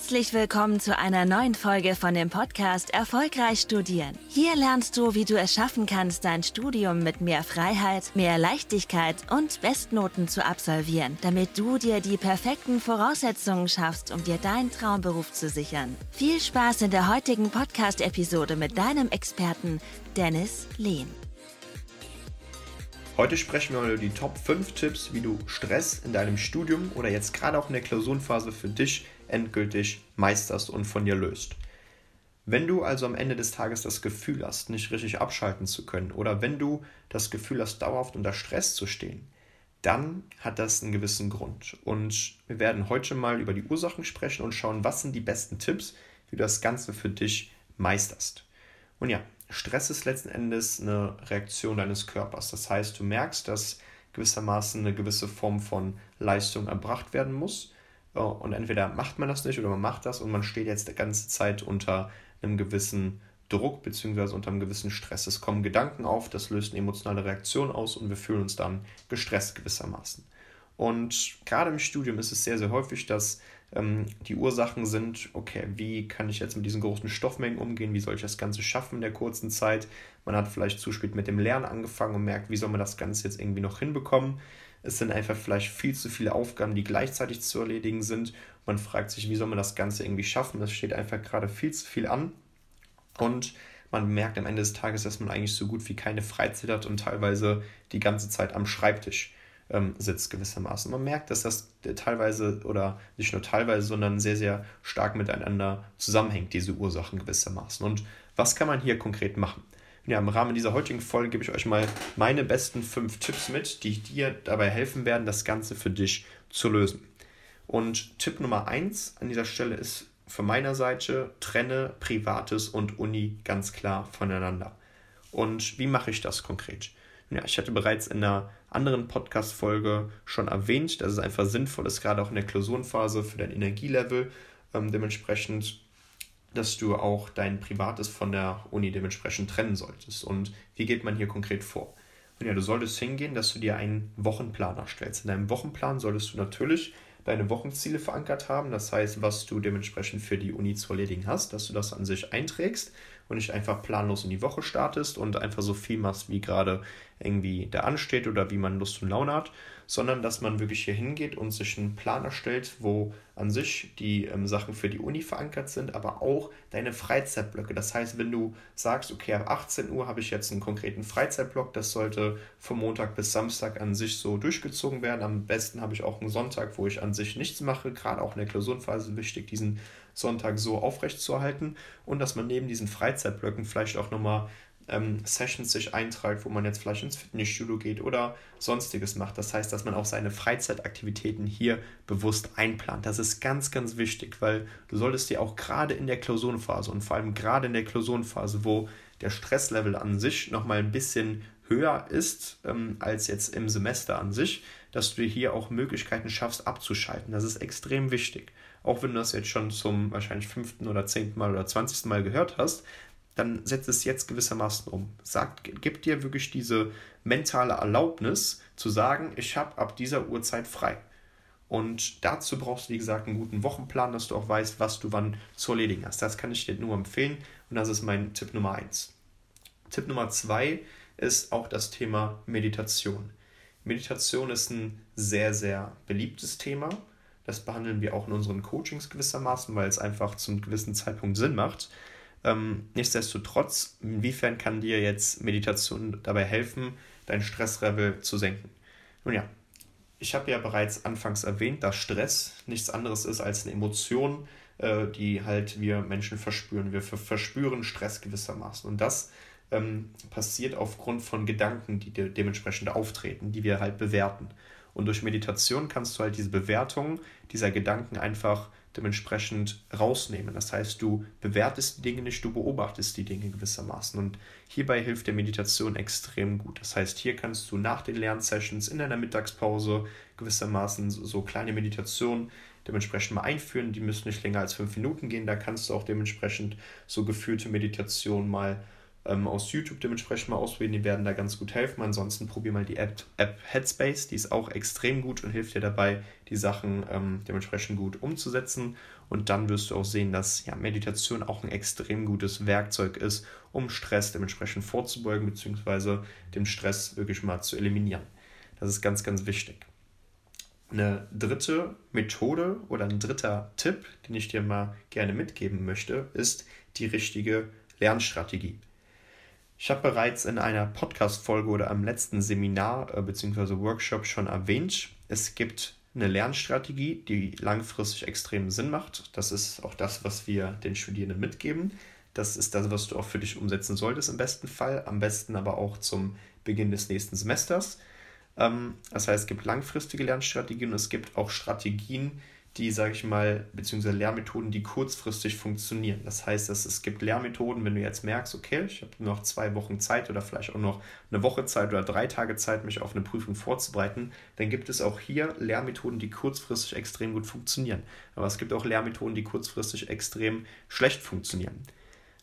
Herzlich willkommen zu einer neuen Folge von dem Podcast Erfolgreich Studieren. Hier lernst du, wie du es schaffen kannst, dein Studium mit mehr Freiheit, mehr Leichtigkeit und Bestnoten zu absolvieren, damit du dir die perfekten Voraussetzungen schaffst, um dir deinen Traumberuf zu sichern. Viel Spaß in der heutigen Podcast-Episode mit deinem Experten Dennis Lehn. Heute sprechen wir über die Top 5 Tipps, wie du Stress in deinem Studium oder jetzt gerade auch in der Klausurenphase für dich endgültig meisterst und von dir löst. Wenn du also am Ende des Tages das Gefühl hast, nicht richtig abschalten zu können oder wenn du das Gefühl hast, dauerhaft unter Stress zu stehen, dann hat das einen gewissen Grund. Und wir werden heute mal über die Ursachen sprechen und schauen, was sind die besten Tipps, wie du das Ganze für dich meisterst. Und ja, Stress ist letzten Endes eine Reaktion deines Körpers. Das heißt, du merkst, dass gewissermaßen eine gewisse Form von Leistung erbracht werden muss und entweder macht man das nicht oder man macht das und man steht jetzt die ganze Zeit unter einem gewissen Druck bzw. unter einem gewissen Stress. Es kommen Gedanken auf, das löst eine emotionale Reaktion aus und wir fühlen uns dann gestresst gewissermaßen. Und gerade im Studium ist es sehr, sehr häufig, dass ähm, die Ursachen sind, okay, wie kann ich jetzt mit diesen großen Stoffmengen umgehen, wie soll ich das Ganze schaffen in der kurzen Zeit. Man hat vielleicht zu spät mit dem Lernen angefangen und merkt, wie soll man das Ganze jetzt irgendwie noch hinbekommen. Es sind einfach vielleicht viel zu viele Aufgaben, die gleichzeitig zu erledigen sind. Man fragt sich, wie soll man das Ganze irgendwie schaffen? Es steht einfach gerade viel zu viel an. Und man merkt am Ende des Tages, dass man eigentlich so gut wie keine Freizeit hat und teilweise die ganze Zeit am Schreibtisch ähm, sitzt gewissermaßen. Man merkt, dass das teilweise oder nicht nur teilweise, sondern sehr, sehr stark miteinander zusammenhängt, diese Ursachen gewissermaßen. Und was kann man hier konkret machen? Ja, im Rahmen dieser heutigen Folge gebe ich euch mal meine besten fünf Tipps mit, die dir dabei helfen werden, das Ganze für dich zu lösen. Und Tipp Nummer eins an dieser Stelle ist von meiner Seite, trenne Privates und Uni ganz klar voneinander. Und wie mache ich das konkret? Ja, ich hatte bereits in einer anderen Podcast-Folge schon erwähnt, dass es einfach sinnvoll ist, gerade auch in der Klausurenphase für dein Energielevel ähm, dementsprechend dass du auch dein Privates von der Uni dementsprechend trennen solltest. Und wie geht man hier konkret vor? Und ja, du solltest hingehen, dass du dir einen Wochenplan erstellst. In deinem Wochenplan solltest du natürlich deine Wochenziele verankert haben, das heißt, was du dementsprechend für die Uni zu erledigen hast, dass du das an sich einträgst und nicht einfach planlos in die Woche startest und einfach so viel machst, wie gerade irgendwie da ansteht oder wie man Lust und Laune hat, sondern dass man wirklich hier hingeht und sich einen Plan erstellt, wo an sich die ähm, Sachen für die Uni verankert sind, aber auch deine Freizeitblöcke. Das heißt, wenn du sagst, okay, ab 18 Uhr habe ich jetzt einen konkreten Freizeitblock, das sollte vom Montag bis Samstag an sich so durchgezogen werden. Am besten habe ich auch einen Sonntag, wo ich an sich nichts mache, gerade auch in der Klausurenphase wichtig, diesen Sonntag so aufrechtzuerhalten und dass man neben diesen Freizeitblöcken vielleicht auch nochmal ähm, Sessions sich eintragt, wo man jetzt vielleicht ins Fitnessstudio geht oder sonstiges macht. Das heißt, dass man auch seine Freizeitaktivitäten hier bewusst einplant. Das ist ganz, ganz wichtig, weil du solltest dir auch gerade in der Klausurenphase und vor allem gerade in der Klausurenphase, wo der Stresslevel an sich nochmal ein bisschen höher ist ähm, als jetzt im Semester an sich, dass du hier auch Möglichkeiten schaffst abzuschalten. Das ist extrem wichtig. Auch wenn du das jetzt schon zum wahrscheinlich fünften oder zehnten Mal oder zwanzigsten Mal gehört hast, dann setzt es jetzt gewissermaßen um. Sagt, gib dir wirklich diese mentale Erlaubnis zu sagen, ich habe ab dieser Uhrzeit frei. Und dazu brauchst du, wie gesagt, einen guten Wochenplan, dass du auch weißt, was du wann zu erledigen hast. Das kann ich dir nur empfehlen und das ist mein Tipp Nummer eins. Tipp Nummer zwei ist auch das Thema Meditation. Meditation ist ein sehr, sehr beliebtes Thema. Das behandeln wir auch in unseren Coachings gewissermaßen, weil es einfach zum gewissen Zeitpunkt Sinn macht. Ähm, nichtsdestotrotz, inwiefern kann dir jetzt Meditation dabei helfen, dein Stresslevel zu senken? Nun ja, ich habe ja bereits anfangs erwähnt, dass Stress nichts anderes ist als eine Emotion, äh, die halt wir Menschen verspüren. Wir verspüren Stress gewissermaßen. Und das ähm, passiert aufgrund von Gedanken, die de dementsprechend auftreten, die wir halt bewerten. Und durch Meditation kannst du halt diese Bewertung dieser Gedanken einfach dementsprechend rausnehmen. Das heißt, du bewertest die Dinge nicht, du beobachtest die Dinge gewissermaßen. Und hierbei hilft der Meditation extrem gut. Das heißt, hier kannst du nach den Lernsessions in deiner Mittagspause gewissermaßen so kleine Meditationen dementsprechend mal einführen. Die müssen nicht länger als fünf Minuten gehen. Da kannst du auch dementsprechend so gefühlte Meditation mal ähm, aus YouTube dementsprechend mal ausprobieren, die werden da ganz gut helfen. Ansonsten probier mal die App, App Headspace, die ist auch extrem gut und hilft dir dabei, die Sachen ähm, dementsprechend gut umzusetzen. Und dann wirst du auch sehen, dass ja, Meditation auch ein extrem gutes Werkzeug ist, um Stress dementsprechend vorzubeugen, beziehungsweise den Stress wirklich mal zu eliminieren. Das ist ganz, ganz wichtig. Eine dritte Methode oder ein dritter Tipp, den ich dir mal gerne mitgeben möchte, ist die richtige Lernstrategie. Ich habe bereits in einer Podcast-Folge oder am letzten Seminar äh, bzw. Workshop schon erwähnt, es gibt eine Lernstrategie, die langfristig extrem Sinn macht. Das ist auch das, was wir den Studierenden mitgeben. Das ist das, was du auch für dich umsetzen solltest im besten Fall, am besten aber auch zum Beginn des nächsten Semesters. Ähm, das heißt, es gibt langfristige Lernstrategien und es gibt auch Strategien, die, sage ich mal, beziehungsweise Lehrmethoden, die kurzfristig funktionieren. Das heißt, dass es gibt Lehrmethoden, wenn du jetzt merkst, okay, ich habe noch zwei Wochen Zeit oder vielleicht auch noch eine Woche Zeit oder drei Tage Zeit, mich auf eine Prüfung vorzubereiten, dann gibt es auch hier Lehrmethoden, die kurzfristig extrem gut funktionieren. Aber es gibt auch Lehrmethoden, die kurzfristig extrem schlecht funktionieren.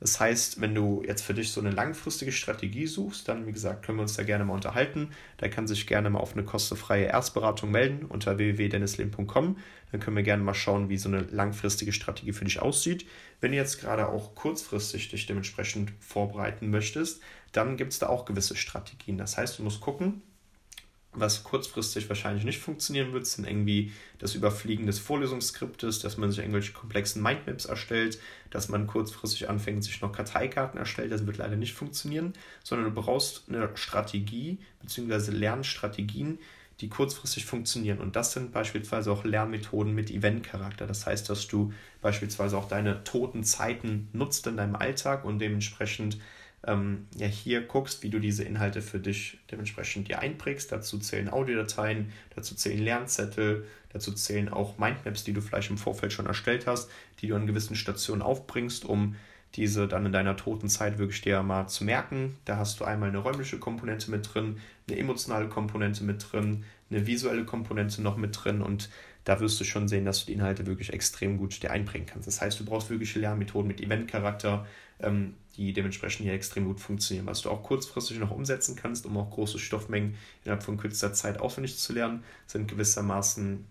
Das heißt, wenn du jetzt für dich so eine langfristige Strategie suchst, dann, wie gesagt, können wir uns da gerne mal unterhalten. Da kann sich gerne mal auf eine kostenfreie Erstberatung melden unter www.dennisleben.com. Dann können wir gerne mal schauen, wie so eine langfristige Strategie für dich aussieht. Wenn du jetzt gerade auch kurzfristig dich dementsprechend vorbereiten möchtest, dann gibt es da auch gewisse Strategien. Das heißt, du musst gucken, was kurzfristig wahrscheinlich nicht funktionieren wird, sind irgendwie das Überfliegen des Vorlesungsskriptes, dass man sich irgendwelche komplexen Mindmaps erstellt, dass man kurzfristig anfängt, sich noch Karteikarten erstellt. Das wird leider nicht funktionieren, sondern du brauchst eine Strategie bzw. Lernstrategien, die kurzfristig funktionieren. Und das sind beispielsweise auch Lernmethoden mit Eventcharakter. Das heißt, dass du beispielsweise auch deine toten Zeiten nutzt in deinem Alltag und dementsprechend ähm, ja hier guckst, wie du diese Inhalte für dich dementsprechend dir einprägst. Dazu zählen Audiodateien, dazu zählen Lernzettel, dazu zählen auch Mindmaps, die du vielleicht im Vorfeld schon erstellt hast, die du an gewissen Stationen aufbringst, um diese dann in deiner toten Zeit wirklich dir mal zu merken. Da hast du einmal eine räumliche Komponente mit drin, eine emotionale Komponente mit drin, eine visuelle Komponente noch mit drin und da wirst du schon sehen, dass du die Inhalte wirklich extrem gut dir einbringen kannst. Das heißt, du brauchst wirkliche Lernmethoden mit Eventcharakter, ähm, die dementsprechend hier extrem gut funktionieren. Was du auch kurzfristig noch umsetzen kannst, um auch große Stoffmengen innerhalb von kürzester Zeit auswendig zu lernen, sind gewissermaßen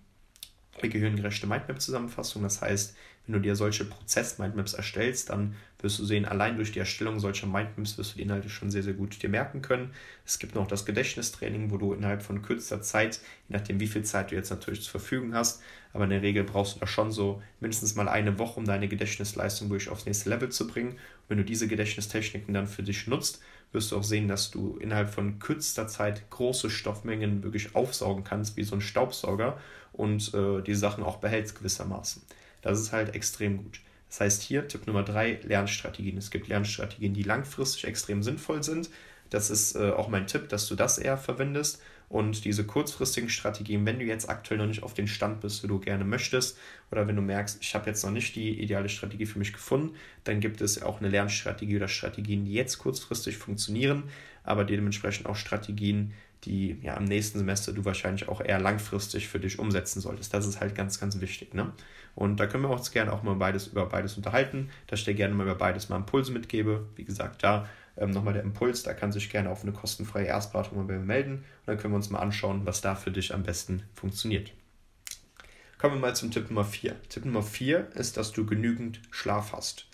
gehirngerechte Mindmap-Zusammenfassungen. Das heißt, wenn du dir solche Prozess-Mindmaps erstellst, dann wirst du sehen, allein durch die Erstellung solcher Mindmaps wirst du die Inhalte schon sehr, sehr gut dir merken können. Es gibt noch das Gedächtnistraining, wo du innerhalb von kürzester Zeit, je nachdem wie viel Zeit du jetzt natürlich zur Verfügung hast, aber in der Regel brauchst du da schon so mindestens mal eine Woche, um deine Gedächtnisleistung wirklich aufs nächste Level zu bringen. Und wenn du diese Gedächtnistechniken dann für dich nutzt, wirst du auch sehen, dass du innerhalb von kürzester Zeit große Stoffmengen wirklich aufsaugen kannst, wie so ein Staubsauger und äh, die Sachen auch behältst gewissermaßen. Das ist halt extrem gut. Das heißt hier Tipp Nummer drei, Lernstrategien. Es gibt Lernstrategien, die langfristig extrem sinnvoll sind. Das ist äh, auch mein Tipp, dass du das eher verwendest. Und diese kurzfristigen Strategien, wenn du jetzt aktuell noch nicht auf den Stand bist, wie du gerne möchtest, oder wenn du merkst, ich habe jetzt noch nicht die ideale Strategie für mich gefunden, dann gibt es auch eine Lernstrategie oder Strategien, die jetzt kurzfristig funktionieren, aber dementsprechend auch Strategien, die ja im nächsten Semester du wahrscheinlich auch eher langfristig für dich umsetzen solltest. Das ist halt ganz, ganz wichtig. Ne? Und da können wir uns gerne auch mal beides über beides unterhalten, dass ich dir gerne mal über beides mal Impulse mitgebe. Wie gesagt, da ähm, nochmal der Impuls, da kann sich gerne auf eine kostenfreie Erstberatung mal bei mir melden und dann können wir uns mal anschauen, was da für dich am besten funktioniert. Kommen wir mal zum Tipp Nummer 4. Tipp Nummer 4 ist, dass du genügend Schlaf hast.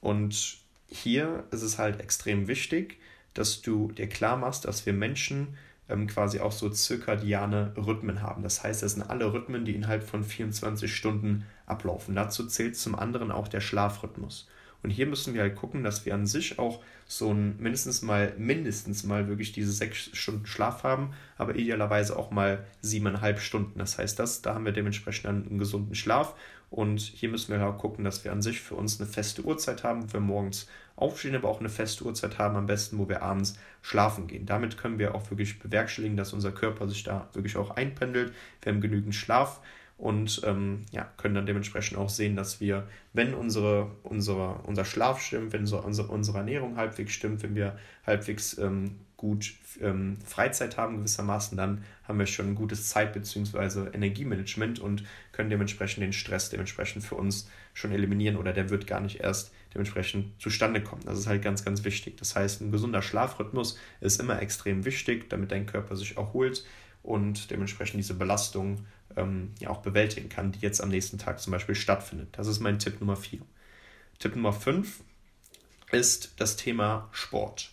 Und hier ist es halt extrem wichtig, dass du dir klar machst, dass wir Menschen ähm, quasi auch so zirkadiane Rhythmen haben. Das heißt, das sind alle Rhythmen, die innerhalb von 24 Stunden ablaufen. Dazu zählt zum anderen auch der Schlafrhythmus. Und hier müssen wir halt gucken, dass wir an sich auch so ein mindestens mal, mindestens mal wirklich diese sechs Stunden Schlaf haben, aber idealerweise auch mal siebeneinhalb Stunden. Das heißt, das, da haben wir dementsprechend einen gesunden Schlaf. Und hier müssen wir halt gucken, dass wir an sich für uns eine feste Uhrzeit haben, wo wir morgens aufstehen, aber auch eine feste Uhrzeit haben, am besten, wo wir abends schlafen gehen. Damit können wir auch wirklich bewerkstelligen, dass unser Körper sich da wirklich auch einpendelt. Wir haben genügend Schlaf und ähm, ja, können dann dementsprechend auch sehen, dass wir, wenn unsere, unsere, unser Schlaf stimmt, wenn so unsere, unsere Ernährung halbwegs stimmt, wenn wir halbwegs ähm, gut ähm, Freizeit haben gewissermaßen, dann haben wir schon ein gutes Zeit- bzw. Energiemanagement und können dementsprechend den Stress dementsprechend für uns schon eliminieren oder der wird gar nicht erst dementsprechend zustande kommen. Das ist halt ganz, ganz wichtig. Das heißt, ein gesunder Schlafrhythmus ist immer extrem wichtig, damit dein Körper sich erholt und dementsprechend diese Belastung ähm, ja auch bewältigen kann, die jetzt am nächsten Tag zum Beispiel stattfindet. Das ist mein Tipp Nummer 4. Tipp Nummer 5 ist das Thema Sport.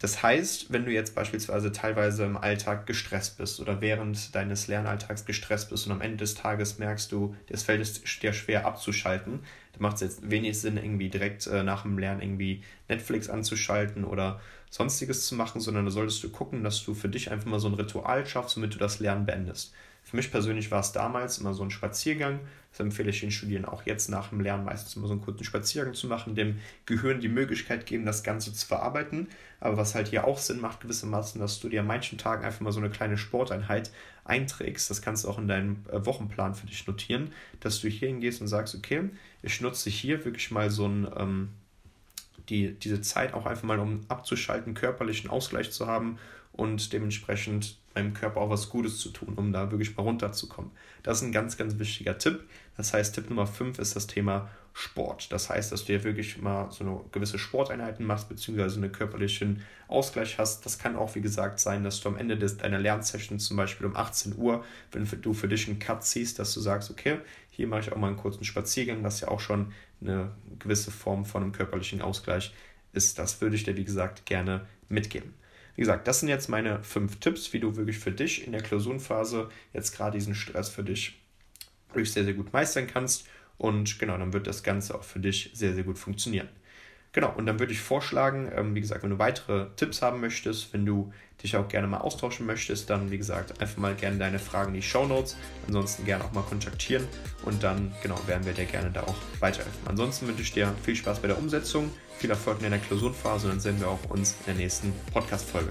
Das heißt, wenn du jetzt beispielsweise teilweise im Alltag gestresst bist oder während deines Lernalltags gestresst bist und am Ende des Tages merkst du, es fällt dir schwer abzuschalten, dann macht es jetzt wenig Sinn, irgendwie direkt äh, nach dem Lernen irgendwie Netflix anzuschalten oder sonstiges zu machen, sondern da solltest du gucken, dass du für dich einfach mal so ein Ritual schaffst, damit du das Lernen beendest. Für mich persönlich war es damals immer so ein Spaziergang. Das empfehle ich den Studierenden auch jetzt nach dem Lernen meistens immer so einen kurzen Spaziergang zu machen, dem Gehirn die Möglichkeit geben, das Ganze zu verarbeiten. Aber was halt hier auch Sinn macht, gewissermaßen, dass du dir an manchen Tagen einfach mal so eine kleine Sporteinheit einträgst. Das kannst du auch in deinem äh, Wochenplan für dich notieren, dass du hier hingehst und sagst, okay, ich nutze hier wirklich mal so ein, ähm, die, diese Zeit auch einfach mal, um abzuschalten, körperlichen Ausgleich zu haben und dementsprechend meinem Körper auch was Gutes zu tun, um da wirklich mal runterzukommen. Das ist ein ganz, ganz wichtiger Tipp. Das heißt, Tipp Nummer 5 ist das Thema Sport. Das heißt, dass du dir wirklich mal so eine gewisse Sporteinheiten machst, beziehungsweise einen körperlichen Ausgleich hast. Das kann auch, wie gesagt, sein, dass du am Ende deiner Lernsession zum Beispiel um 18 Uhr, wenn du für dich einen Cut ziehst, dass du sagst, okay, hier mache ich auch mal einen kurzen Spaziergang, was ja auch schon eine gewisse Form von einem körperlichen Ausgleich ist. Das würde ich dir, wie gesagt, gerne mitgeben. Wie gesagt, das sind jetzt meine fünf Tipps, wie du wirklich für dich in der Klausurenphase jetzt gerade diesen Stress für dich wirklich sehr, sehr gut meistern kannst. Und genau, dann wird das Ganze auch für dich sehr, sehr gut funktionieren. Genau, und dann würde ich vorschlagen, ähm, wie gesagt, wenn du weitere Tipps haben möchtest, wenn du dich auch gerne mal austauschen möchtest, dann, wie gesagt, einfach mal gerne deine Fragen in die Show Notes. Ansonsten gerne auch mal kontaktieren und dann, genau, werden wir dir gerne da auch weiterhelfen. Ansonsten wünsche ich dir viel Spaß bei der Umsetzung, viel Erfolg in deiner Klausurenphase und dann sehen wir auch uns in der nächsten Podcast-Folge.